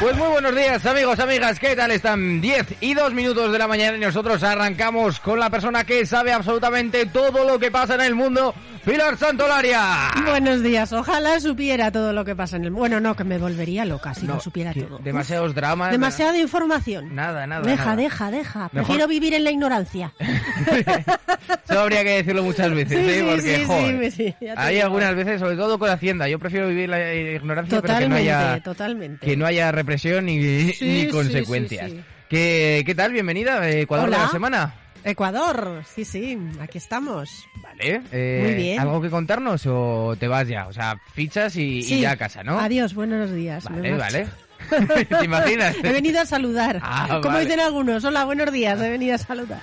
Pues muy buenos días amigos, amigas, ¿qué tal están? 10 y 2 minutos de la mañana y nosotros arrancamos con la persona que sabe absolutamente todo lo que pasa en el mundo, Pilar Santolaria. Buenos días, ojalá supiera todo lo que pasa en el mundo. Bueno, no, que me volvería loca si no, supiera todo. Demasiados dramas. Demasiada información. Nada, nada. Deja, nada. deja, deja. Prefiero vivir en la ignorancia. Eso habría que decirlo muchas veces, Sí, ¿eh? sí, Porque, sí, joder, sí, sí, hay digo. algunas veces, sobre todo con Hacienda, yo prefiero vivir la ignorancia, pero que no Totalmente, haya, totalmente. que no haya represión ni, Sí, ni consecuencias. sí, sí. ¿Qué, ¿Qué tal? Bienvenida, eh, Ecuador de Hola. la semana. Ecuador, sí, sí, aquí estamos. Vale. eh, Muy bien. ¿Algo que contarnos o te vas ya? O sea, fichas y, y ya a casa, ¿no? Adiós, buenos días. Vale, vale. ¿Te imaginas? He venido a saludar. Ah, Como vale. dicen algunos, hola, buenos días, he venido a saludar.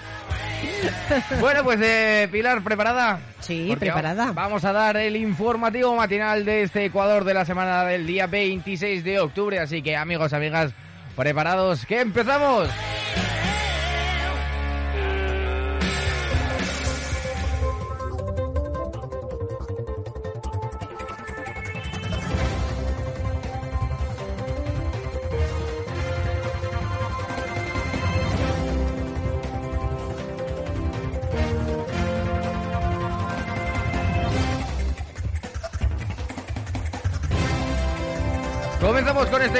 Bueno, pues eh, Pilar, ¿preparada? Sí, Porque preparada. Vamos a dar el informativo matinal de este Ecuador de la semana del día 26 de octubre. Así que amigos, amigas, preparados, que empezamos.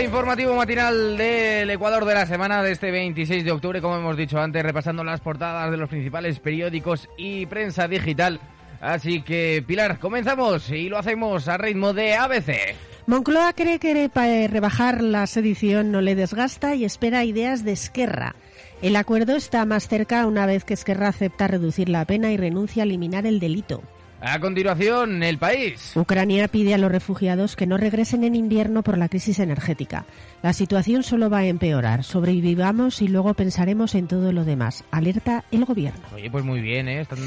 Informativo matinal del Ecuador de la semana de este 26 de octubre, como hemos dicho antes, repasando las portadas de los principales periódicos y prensa digital. Así que, Pilar, comenzamos y lo hacemos a ritmo de ABC. Moncloa cree que eh, rebajar la sedición no le desgasta y espera ideas de Esquerra. El acuerdo está más cerca una vez que Esquerra acepta reducir la pena y renuncia a eliminar el delito. A continuación, el país. Ucrania pide a los refugiados que no regresen en invierno por la crisis energética. La situación solo va a empeorar. Sobrevivamos y luego pensaremos en todo lo demás. Alerta el gobierno. Oye, pues muy bien, ¿eh? Están-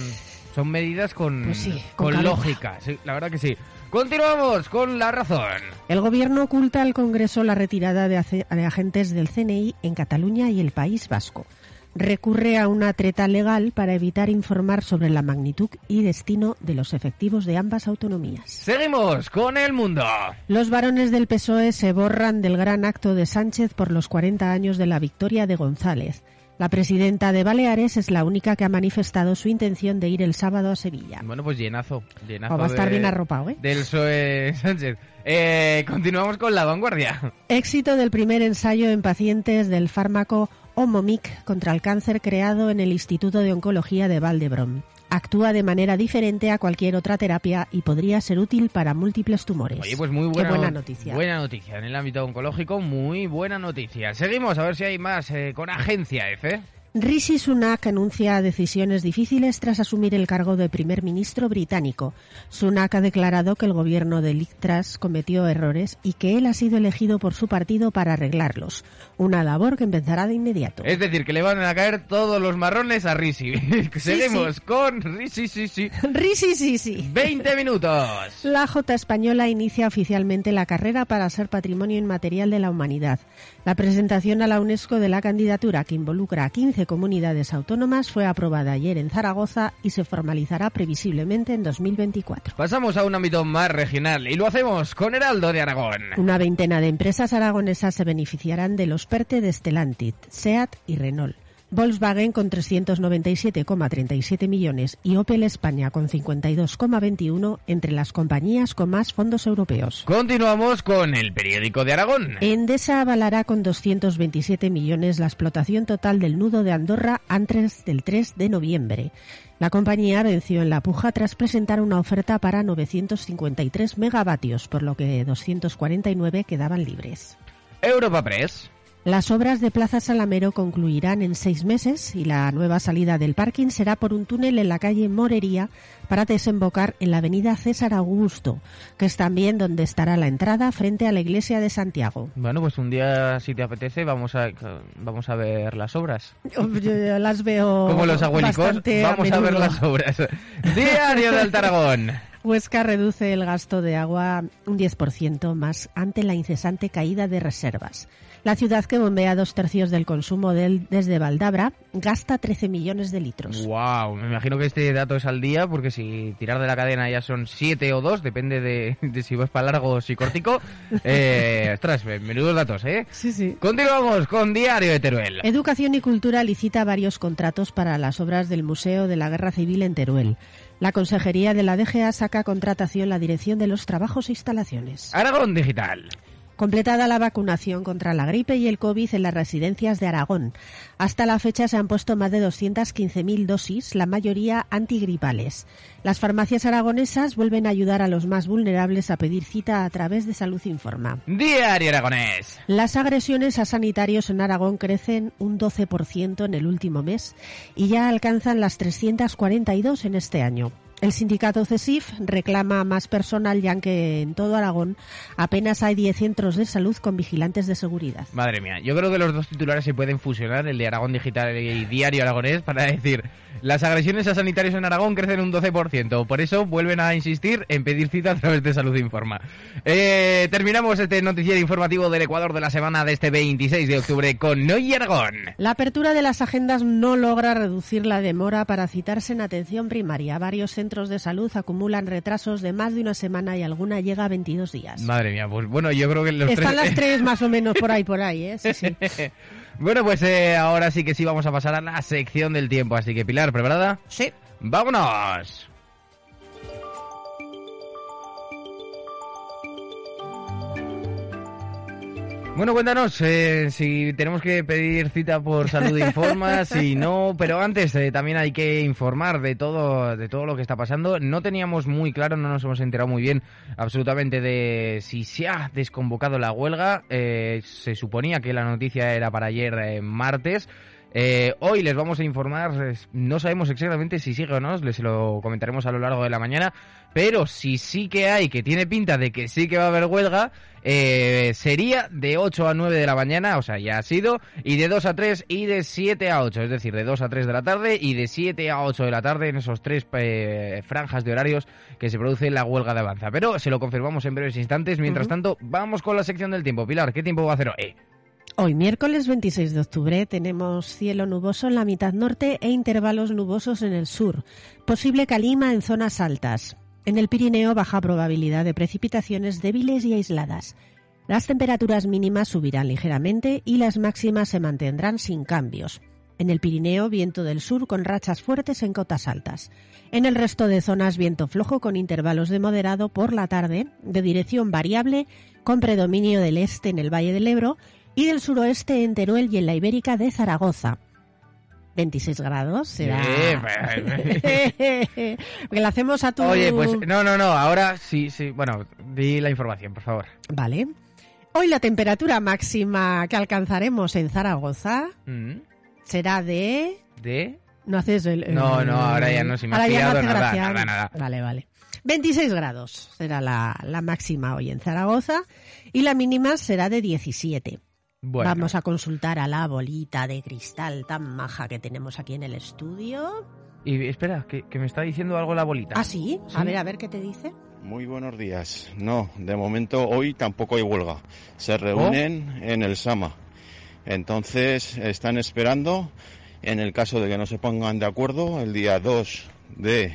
son medidas con, Pues sí, con lógica, sí, la verdad que sí. Continuamos con la razón. El gobierno oculta al Congreso la retirada de agentes del CNI en Cataluña y el País Vasco. Recurre a una treta legal para evitar informar sobre la magnitud y destino de los efectivos de ambas autonomías. Seguimos con el mundo. Los varones del PSOE se borran del gran acto de Sánchez por los 40 años de la victoria de González. La presidenta de Baleares es la única que ha manifestado su intención de ir el sábado a Sevilla. Bueno, pues llenazo. llenazo O va a estar de- bien arropado, ¿eh? Del PSOE Sánchez. Eh, continuamos con la vanguardia. Éxito del primer ensayo en pacientes del fármaco Omomic contra el cáncer creado en el Instituto de Oncología de Valdebron. Actúa de manera diferente a cualquier otra terapia y podría ser útil para múltiples tumores. Oye, pues muy buena, buena no- noticia. Buena noticia. En el ámbito oncológico, muy buena noticia. Seguimos a ver si hay más eh, con Agencia F. Rishi Sunak anuncia decisiones difíciles tras asumir el cargo de primer ministro británico. Sunak ha declarado que el gobierno de Liz Truss cometió errores y que él ha sido elegido por su partido para arreglarlos. Una labor que empezará de inmediato. Es decir, que le van a caer todos los marrones a Risi. Seguimos con Risi, sí, sí. Rishi, sí, sí. 20 minutos. La J española inicia oficialmente la carrera para ser Patrimonio Inmaterial de la Humanidad. La presentación a la UNESCO de la candidatura, que involucra a 15 comunidades autónomas, fue aprobada ayer en Zaragoza y se formalizará previsiblemente en 2024. Pasamos a un ámbito más regional y lo hacemos con Heraldo de Aragón. Una veintena de empresas aragonesas se beneficiarán de los PERTE de Stellantis, SEAT y Renault. Volkswagen con 397,37 millones y Opel España con 52,21 entre las compañías con más fondos europeos. Continuamos con el periódico de Aragón. Endesa avalará con 227 millones la explotación total del nudo de Andorra antes del 3 de noviembre. La compañía venció en la puja tras presentar una oferta para 953 megavatios, por lo que 249 quedaban libres. Europa Press. Las obras de Plaza Salamero concluirán en seis meses y la nueva salida del parking será por un túnel en la calle Morería para desembocar en la avenida César Augusto, que es también donde estará la entrada frente a la iglesia de Santiago. Bueno, pues un día, si te apetece, vamos a, vamos a ver las obras. Yo, yo las veo. Como los abuelicos, vamos a, ver menudo. las obras. Diario de Altaragón. Huesca reduce el gasto de agua un 10% más ante la incesante caída de reservas. La ciudad que bombea dos tercios del consumo del, desde Valdabra gasta 13 millones de litros. Wow, me imagino que este dato es al día, porque si tirar de la cadena ya son siete o dos, depende de, de si vas para largo o si cortico. Eh, ostras, menudos datos, ¿eh? Sí, sí. Continuamos con Diario de Teruel. Educación y Cultura licita varios contratos para las obras del Museo de la Guerra Civil en Teruel. La Consejería de la DGA saca contratación la dirección de los trabajos e instalaciones. Aragón Digital. Completada la vacunación contra la gripe y el COVID en las residencias de Aragón. Hasta la fecha se han puesto más de 215.000 dosis, la mayoría antigripales. Las farmacias aragonesas vuelven a ayudar a los más vulnerables a pedir cita a través de Salud Informa. Diario Aragonés. Las agresiones a sanitarios en Aragón crecen un 12% en el último mes y ya alcanzan las 342 en este año. El sindicato CESIF reclama más personal ya que en todo Aragón apenas hay 10 centros de salud con vigilantes de seguridad. Madre mía, yo creo que los dos titulares se pueden fusionar, el de Aragón Digital y Diario Aragonés, para decir, las agresiones a sanitarios en Aragón crecen un 12%, por eso vuelven a insistir en pedir cita a través de Salud Informa. Eh, terminamos este noticiero informativo del Ecuador de la semana de este 26 de octubre con Noy Aragón. La apertura de las agendas no logra reducir la demora para citarse en atención primaria. Varios centros de salud acumulan retrasos de más de una semana y alguna llega a 22 días. Madre mía, pues bueno, yo creo que los Están tres... las tres más o menos por ahí, por ahí, ¿eh? Sí, sí. bueno, pues eh, ahora sí que sí vamos a pasar a la sección del tiempo, así que Pilar, ¿preparada? Sí. ¡Vámonos! Bueno, cuéntanos eh, si tenemos que pedir cita por Salud Informa, si no, pero antes eh, también hay que informar de todo, de todo lo que está pasando. No teníamos muy claro, no nos hemos enterado muy bien absolutamente de si se ha desconvocado la huelga. Eh, se suponía que la noticia era para ayer eh, martes. Eh, hoy les vamos a informar, no sabemos exactamente si sigue o no, les lo comentaremos a lo largo de la mañana, pero si sí que hay, que tiene pinta de que sí que va a haber huelga, eh, sería de 8 a 9 de la mañana, o sea, ya ha sido, y de 2 a 3 y de 7 a 8, es decir, de 2 a 3 de la tarde y de 7 a 8 de la tarde en esos tres eh, franjas de horarios que se produce la huelga de avanza. Pero se lo confirmamos en breves instantes, mientras tanto, vamos con la sección del tiempo. Pilar, ¿qué tiempo va a hacer hoy? Hoy, miércoles 26 de octubre, tenemos cielo nuboso en la mitad norte e intervalos nubosos en el sur. Posible calima en zonas altas. En el Pirineo, baja probabilidad de precipitaciones débiles y aisladas. Las temperaturas mínimas subirán ligeramente y las máximas se mantendrán sin cambios. En el Pirineo, viento del sur con rachas fuertes en cotas altas. En el resto de zonas, viento flojo con intervalos de moderado por la tarde, de dirección variable, con predominio del este en el Valle del Ebro y del suroeste en Teruel y en la Ibérica de Zaragoza. 26 grados será. Sí, Porque le hacemos a tu. Oye, pues no, no, no, ahora sí, sí. Bueno, di la información, por favor. Vale. Hoy la temperatura máxima que alcanzaremos en Zaragoza Mm, será de. ¿De? No haces el. el- No, no, ahora ya no, si me no pillado, hace nada, gracia. nada, nada. Vale, vale. 26 grados será la, la máxima hoy en Zaragoza y la mínima será de 17. Bueno, Vamos a consultar a la bolita de cristal tan maja que tenemos aquí en el estudio. y espera, que, que me está diciendo algo la bolita. ¿Ah, sí? A ver, a ver qué te dice. Muy buenos días. No, de momento hoy tampoco hay huelga. Se reúnen en el Sama. Entonces están esperando, en el caso de que no se pongan de acuerdo, el día 2 de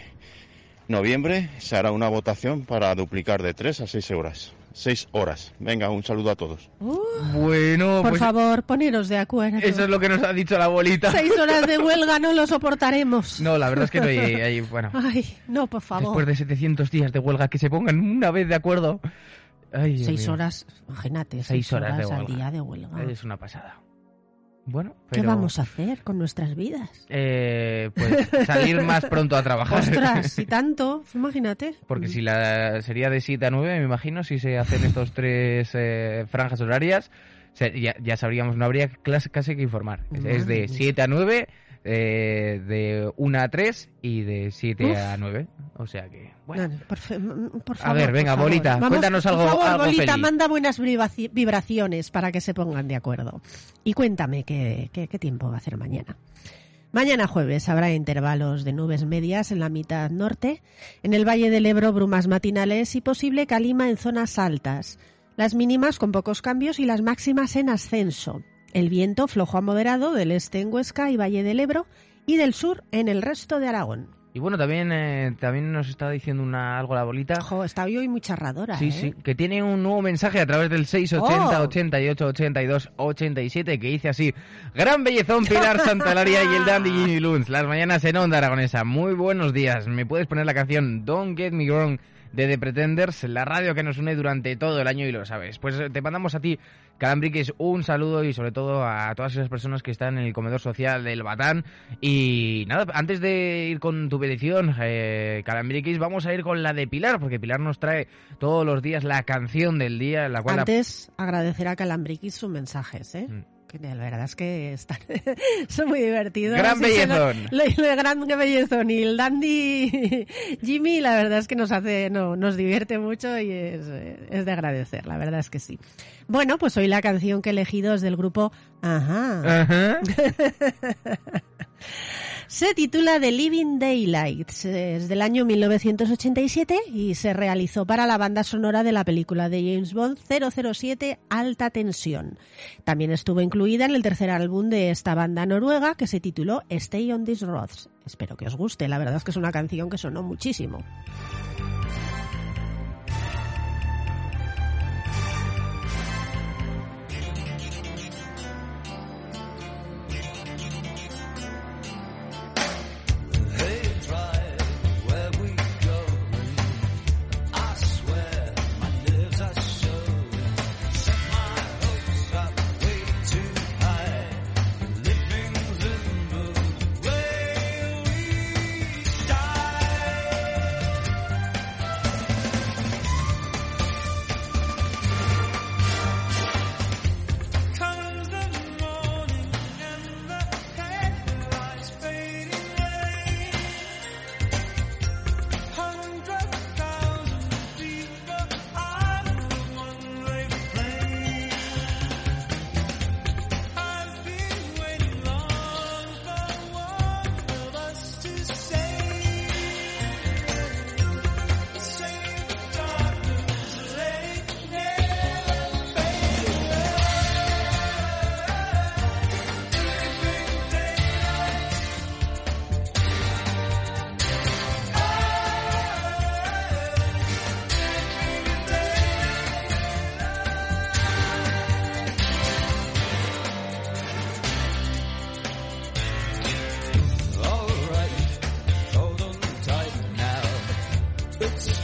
noviembre se hará una votación para duplicar de 3 a 6 horas. 6 horas. Venga, un saludo a todos. Uh, Bueno, por pues favor, poneros de acuerdo. eso es lo que nos ha dicho la bolita. Seis horas de huelga no lo soportaremos. No, la verdad es que no hay, hay- bueno, Ay, no, por favor. después de 700 días de huelga, que se pongan una vez de acuerdo. Ay, Seis mío. horas, imagínate, seis, Seis horas de al día de huelga. Es una pasada. Bueno, ¿Qué vamos a hacer con nuestras vidas? Eh, pues salir más pronto a trabajar. Ostras, y tanto, imagínate. Porque si la sería de 7 a 9, me imagino, si se hacen estos tres eh, franjas horarias, ya, sabríamos, no habría clase, casi que informar. Es de 7 a 9 eh, de 1 a 3 y de 7 a 9. O sea que, bueno. por, favor, a ver, venga, Bolita, cuéntanos algo. Por favor, Bolita, manda buenas vibraciones para que se pongan de acuerdo. Y cuéntame qué, qué, qué tiempo va a hacer mañana. Mañana jueves habrá intervalos de nubes medias en la mitad norte, en el Valle del Ebro brumas matinales y posible calima en zonas altas. Las mínimas con pocos cambios y las máximas en ascenso. El viento flojo a moderado del este en Huesca y Valle del Ebro y del sur en el resto de Aragón. Y bueno, también, eh, también nos está diciendo una, algo la bolita. Ojo, está hoy muy charradora. Sí, ¿eh? sí, que tiene un nuevo mensaje a través del 680 88 82 87 que dice así: Gran bellezón Pilar Santalaria y el Dandy Jimmy Luns. Las mañanas en Onda Aragonesa. Muy buenos días. ¿Me puedes poner la canción Don't Get Me Wrong? de The Pretenders, la radio que nos une durante todo el año y lo sabes. Pues te mandamos a ti Calambriquis, un saludo y sobre todo a todas esas personas que están en el comedor social del Batán. Y nada, antes de ir con tu petición, eh, Calambriquis, vamos a ir con la de Pilar, porque Pilar nos trae todos los días la canción del día. La cual antes, agradecer a Calambriquis sus mensajes, ¿eh? Mm la verdad es que están, son muy divertidos. Gran bellezón. Lo, gran bellezón y el dandy Jimmy, la verdad es que nos hace, no, nos divierte mucho y es, es de agradecer, la verdad es que sí. Bueno, pues hoy la canción que he elegido es del grupo Ajá. Ajá. Se titula The Living Daylights, es del año 1987 y se realizó para la banda sonora de la película de James Bond 007 Alta Tensión. También estuvo incluida en el tercer álbum de esta banda noruega que se tituló Stay on These Roads. Espero que os guste, la verdad es que es una canción que sonó muchísimo.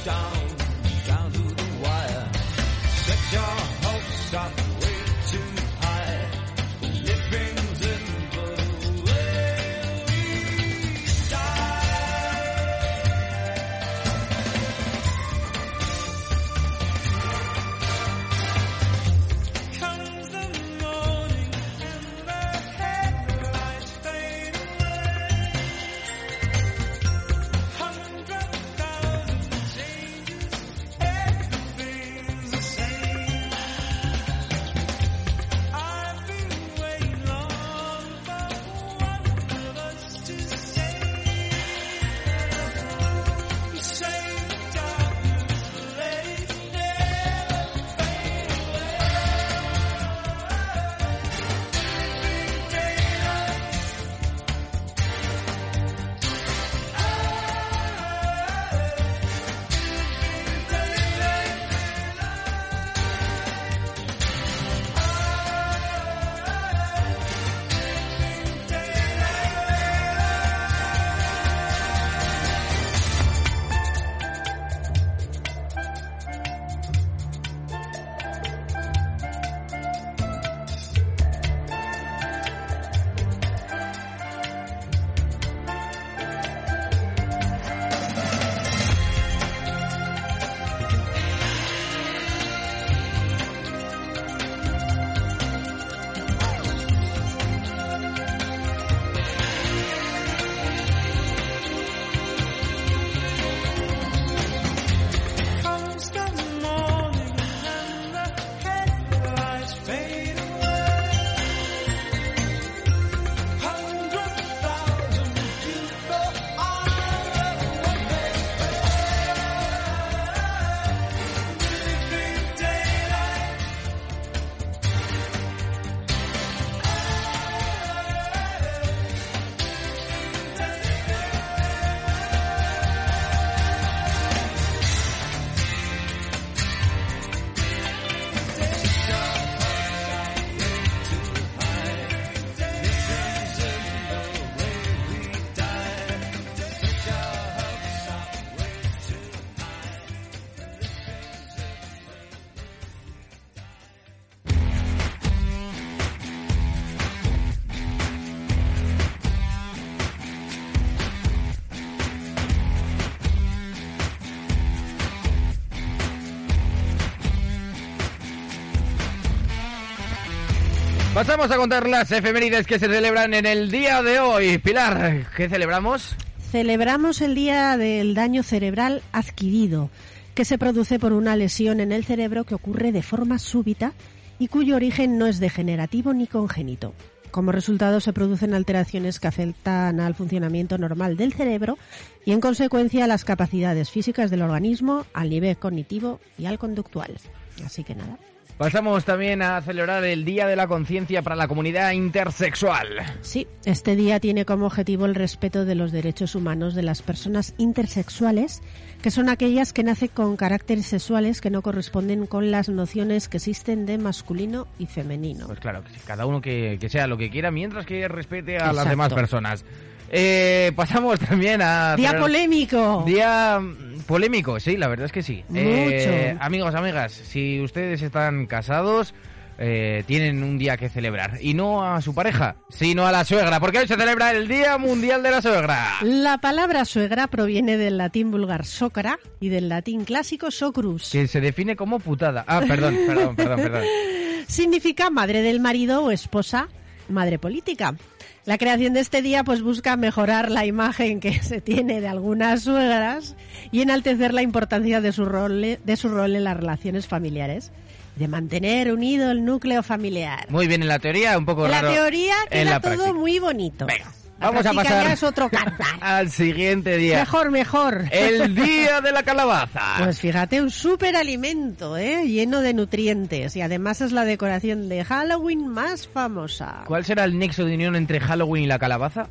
down, down to the wire. Get your Pasamos a contar las efemérides que se celebran en el día de hoy. Pilar, ¿qué celebramos? Celebramos el Día del Daño Cerebral Adquirido, que se produce por una lesión en el cerebro que ocurre de forma súbita y cuyo origen no es degenerativo ni congénito. Como resultado se producen alteraciones que afectan al funcionamiento normal del cerebro y en consecuencia a las capacidades físicas del organismo, al nivel cognitivo y al conductual. Así que nada. Pasamos también a celebrar el Día de la Conciencia para la Comunidad Intersexual. Sí, este día tiene como objetivo el respeto de los derechos humanos de las personas intersexuales, que son aquellas que nacen con caracteres sexuales que no corresponden con las nociones que existen de masculino y femenino. Pues claro, que cada uno que, que sea lo que quiera, mientras que respete a las demás personas. Eh, pasamos también a... Día polémico. Día polémico, sí, la verdad es que sí. Eh, amigos, amigas, si ustedes están casados, eh, tienen un día que celebrar. Y no a su pareja, sino a la suegra, porque hoy se celebra el Día Mundial de la Suegra. La palabra suegra proviene del latín vulgar socra y del latín clásico socrus. Que se define como putada. Ah, perdón, perdón, perdón, perdón. Significa madre del marido o esposa, madre política. La creación de este día pues busca mejorar la imagen que se tiene de algunas suegras y enaltecer la importancia de su rol, de su rol en las relaciones familiares de mantener unido el núcleo familiar. Muy bien en la teoría, un poco en raro. La teoría queda todo muy bonito. Venga. Vamos a pasar otro al siguiente día. Mejor, mejor. El día de la calabaza. Pues fíjate, un superalimento, ¿eh? lleno de nutrientes y además es la decoración de Halloween más famosa. ¿Cuál será el nexo de unión entre Halloween y la calabaza?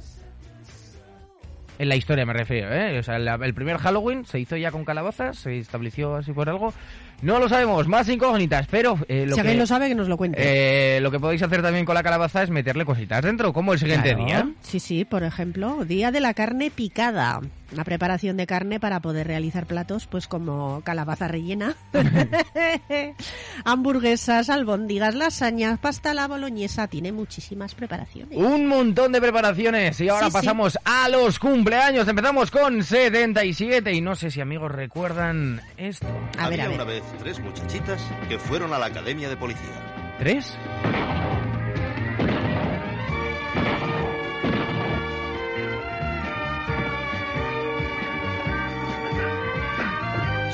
En la historia me refiero, ¿eh? O sea, el primer Halloween se hizo ya con calabazas, se estableció así por algo. No lo sabemos, más incógnitas, pero... Eh, lo si alguien lo sabe, que nos lo cuente. Eh, lo que podéis hacer también con la calabaza es meterle cositas dentro, como el siguiente día. Sí, sí, por ejemplo, día de la carne picada una preparación de carne para poder realizar platos pues como calabaza rellena, hamburguesas, albóndigas, lasañas, pasta la boloñesa, tiene muchísimas preparaciones. Un montón de preparaciones y ahora pasamos a los cumpleaños. Empezamos con 77 y no sé si amigos recuerdan esto. A Había ver, una vez tres muchachitas que fueron a la academia de policía. ¿Tres?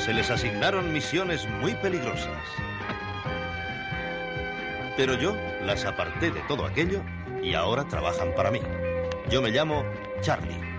se les asignaron misiones muy peligrosas. Pero yo las aparté de todo aquello y ahora trabajan para mí. Yo me llamo Charlie.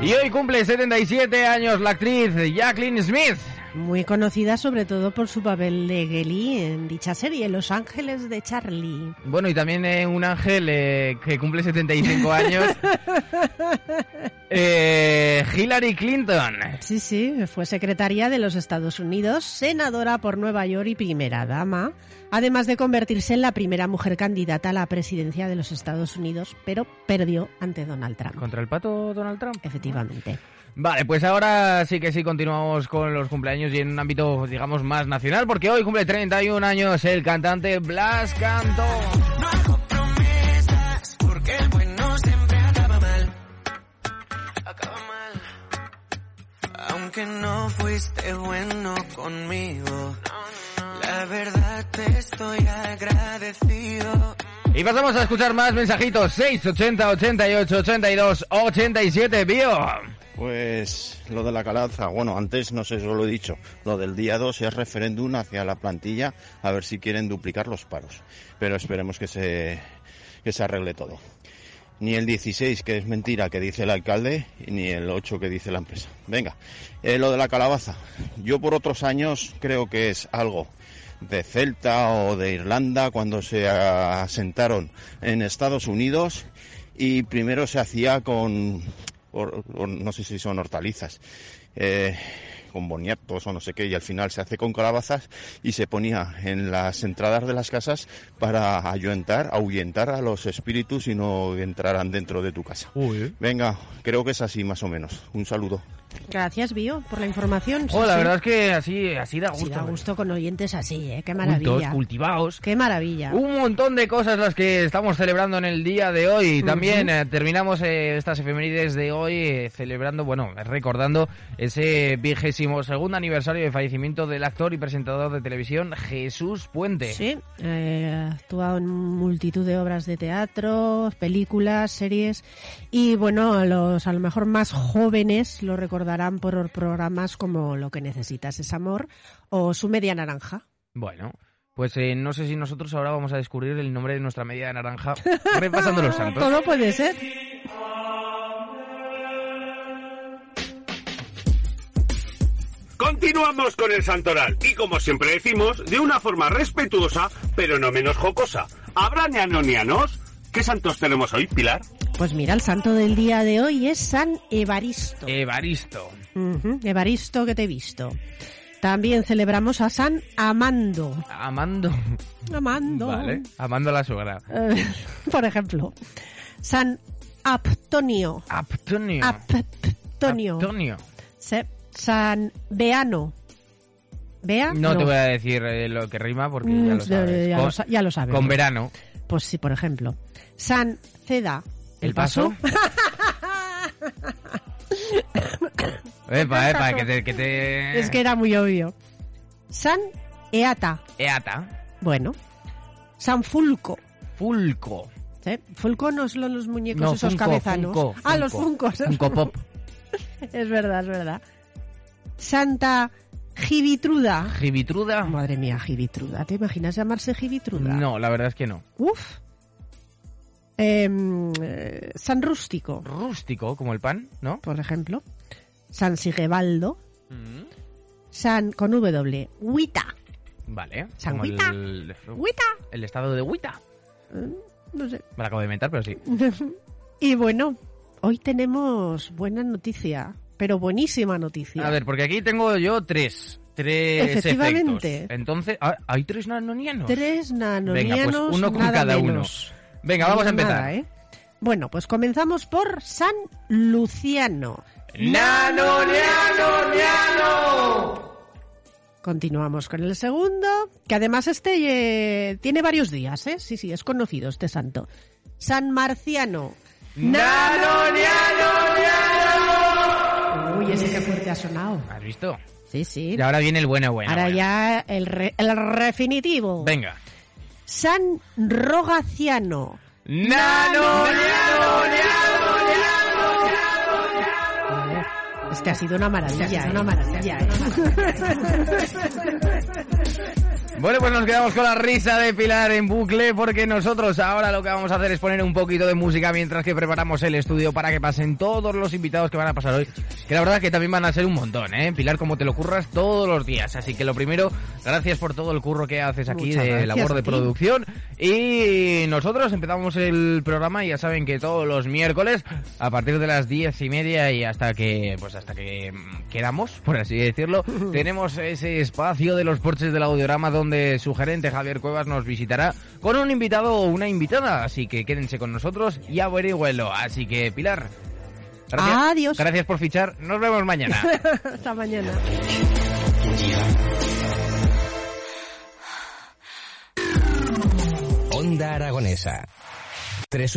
Y hoy cumple 77 años la actriz Jacqueline Smith muy conocida sobre todo por su papel de Gelly en dicha serie, Los Ángeles de Charlie. Bueno, y también eh, un ángel eh, que cumple 75 años, eh, Hillary Clinton. Sí, sí, fue secretaria de los Estados Unidos, senadora por Nueva York y primera dama, además de convertirse en la primera mujer candidata a la presidencia de los Estados Unidos, pero perdió ante Donald Trump. ¿Contra el pato Donald Trump? Efectivamente. Vale, pues ahora sí que sí continuamos con los cumpleaños y en un ámbito, digamos, más nacional, porque hoy cumple 31 años el cantante Blas Canto. Aunque no fuiste bueno conmigo, la verdad te estoy agradecido. Y pasamos a escuchar más mensajitos. 680 88 82 87, bio. Pues lo de la calaza, bueno, antes no sé si lo he dicho, lo del día 2 es referéndum hacia la plantilla a ver si quieren duplicar los paros, pero esperemos que se, que se arregle todo. Ni el 16, que es mentira, que dice el alcalde, ni el 8 que dice la empresa. Venga, eh, lo de la calabaza. Yo por otros años creo que es algo de Celta o de Irlanda cuando se asentaron en Estados Unidos y primero se hacía con no sé si son hortalizas, eh, con boniatos o no sé qué, y al final se hace con calabazas y se ponía en las entradas de las casas para ayuntar, ahuyentar a los espíritus y no entraran dentro de tu casa. Venga, creo que es así más o menos. Un saludo. Gracias, Bio, por la información. oh, la verdad es que así, así da gusto. da gusto con oyentes así, ¿eh? Qué maravilla. cultivados. Qué maravilla. Un montón de cosas las que estamos celebrando en el día de hoy. También eh, terminamos eh, estas efemérides de hoy celebrando, bueno, recordando ese vigésimo segundo aniversario de fallecimiento del actor y presentador de televisión Jesús Puente. Sí, eh, ha actuado en multitud de obras de teatro, películas, series y bueno, los a lo mejor más jóvenes lo recordarán por programas como Lo que necesitas es amor o Su media naranja. Bueno, pues eh, no sé si nosotros ahora vamos a descubrir el nombre de nuestra media naranja repasando los santos. Todo puede ser. Continuamos con el santoral y como siempre decimos, de una forma respetuosa, pero no menos jocosa. ¿Habrá neanonianos? ¿Qué santos tenemos hoy, Pilar? Pues mira, el santo del día de hoy es San Evaristo. Evaristo. Evaristo que te he visto. También celebramos a San Amando. Amando. Amando. Vale. Amando a la suegra. Eh, por ejemplo. San Aptonio. Aptonio. Aptonio. Aptonio. San Beano. ¿Bea? No, te voy a decir eh, lo que rima porque Mm, ya lo sabes. ya con, lo ya lo sabes. con verano. Pues sí, por ejemplo. San Ceda. ¿El paso? epa, epa, que te... Que te... Es que era muy obvio. San Eata. Eata. Bueno. San Fulco. Fulco. ¿Sí? Fulco no son los muñecos No, esos Funko, cabezanos. Funko, ah, los. Funcos. Funko Pop. es verdad, es verdad. Santa Gibitruda. Gibitruda. Madre mía, Gibitruda. ¿Te imaginas llamarse Gibitruda? No, la verdad es que no. Uf. Em, eh, San Rústico, Rústico, como el pan, ¿no? por ejemplo. San Sigebaldo. Mm. San con W. Huita. Vale. San Huita. El, Huita. el estado de Huita. No sé. Me lo acabo de inventar, pero sí. y bueno, hoy tenemos buena noticia, pero buenísima noticia. A ver, porque aquí tengo yo tres. Tres Efectivamente. efectos. Entonces, ah, ¿hay tres nanonianos? Tres Venga, nanonianos, pues uno con cada menos. uno. Venga, vamos a empezar. Nada, ¿eh? Bueno, pues comenzamos por San Luciano. ¡Nano, niano, niano! Continuamos con el segundo, que además este eh, tiene varios días, ¿eh? Sí, sí, es conocido este santo. San Marciano. ¡Nano, niano, niano! Uy, ese que fuerte ha sonado. ¿Has visto? Sí, sí. Y ahora viene el bueno, bueno. Ahora bueno. ya el, re- el refinitivo. Venga. San Rogaciano. ¡Nano, niano, Es que ha sido una maravilla, ¿eh? una maravilla. ¿eh? Bueno, pues nos quedamos con la risa de Pilar en bucle porque nosotros ahora lo que vamos a hacer es poner un poquito de música mientras que preparamos el estudio para que pasen todos los invitados que van a pasar hoy. Que la verdad que también van a ser un montón, ¿eh? Pilar, como te lo curras todos los días. Así que lo primero, gracias por todo el curro que haces aquí Muchas de gracias labor de producción. Y nosotros empezamos el programa y ya saben que todos los miércoles a partir de las diez y media y hasta que, pues hasta que mm, queramos, por así decirlo, tenemos ese espacio de los porches del audiorama donde su gerente Javier Cuevas nos visitará con un invitado o una invitada. Así que quédense con nosotros y averigüenlo. Así que, Pilar, gracias. Adiós. Gracias por fichar. Nos vemos mañana. Hasta mañana. Onda Aragonesa. Tres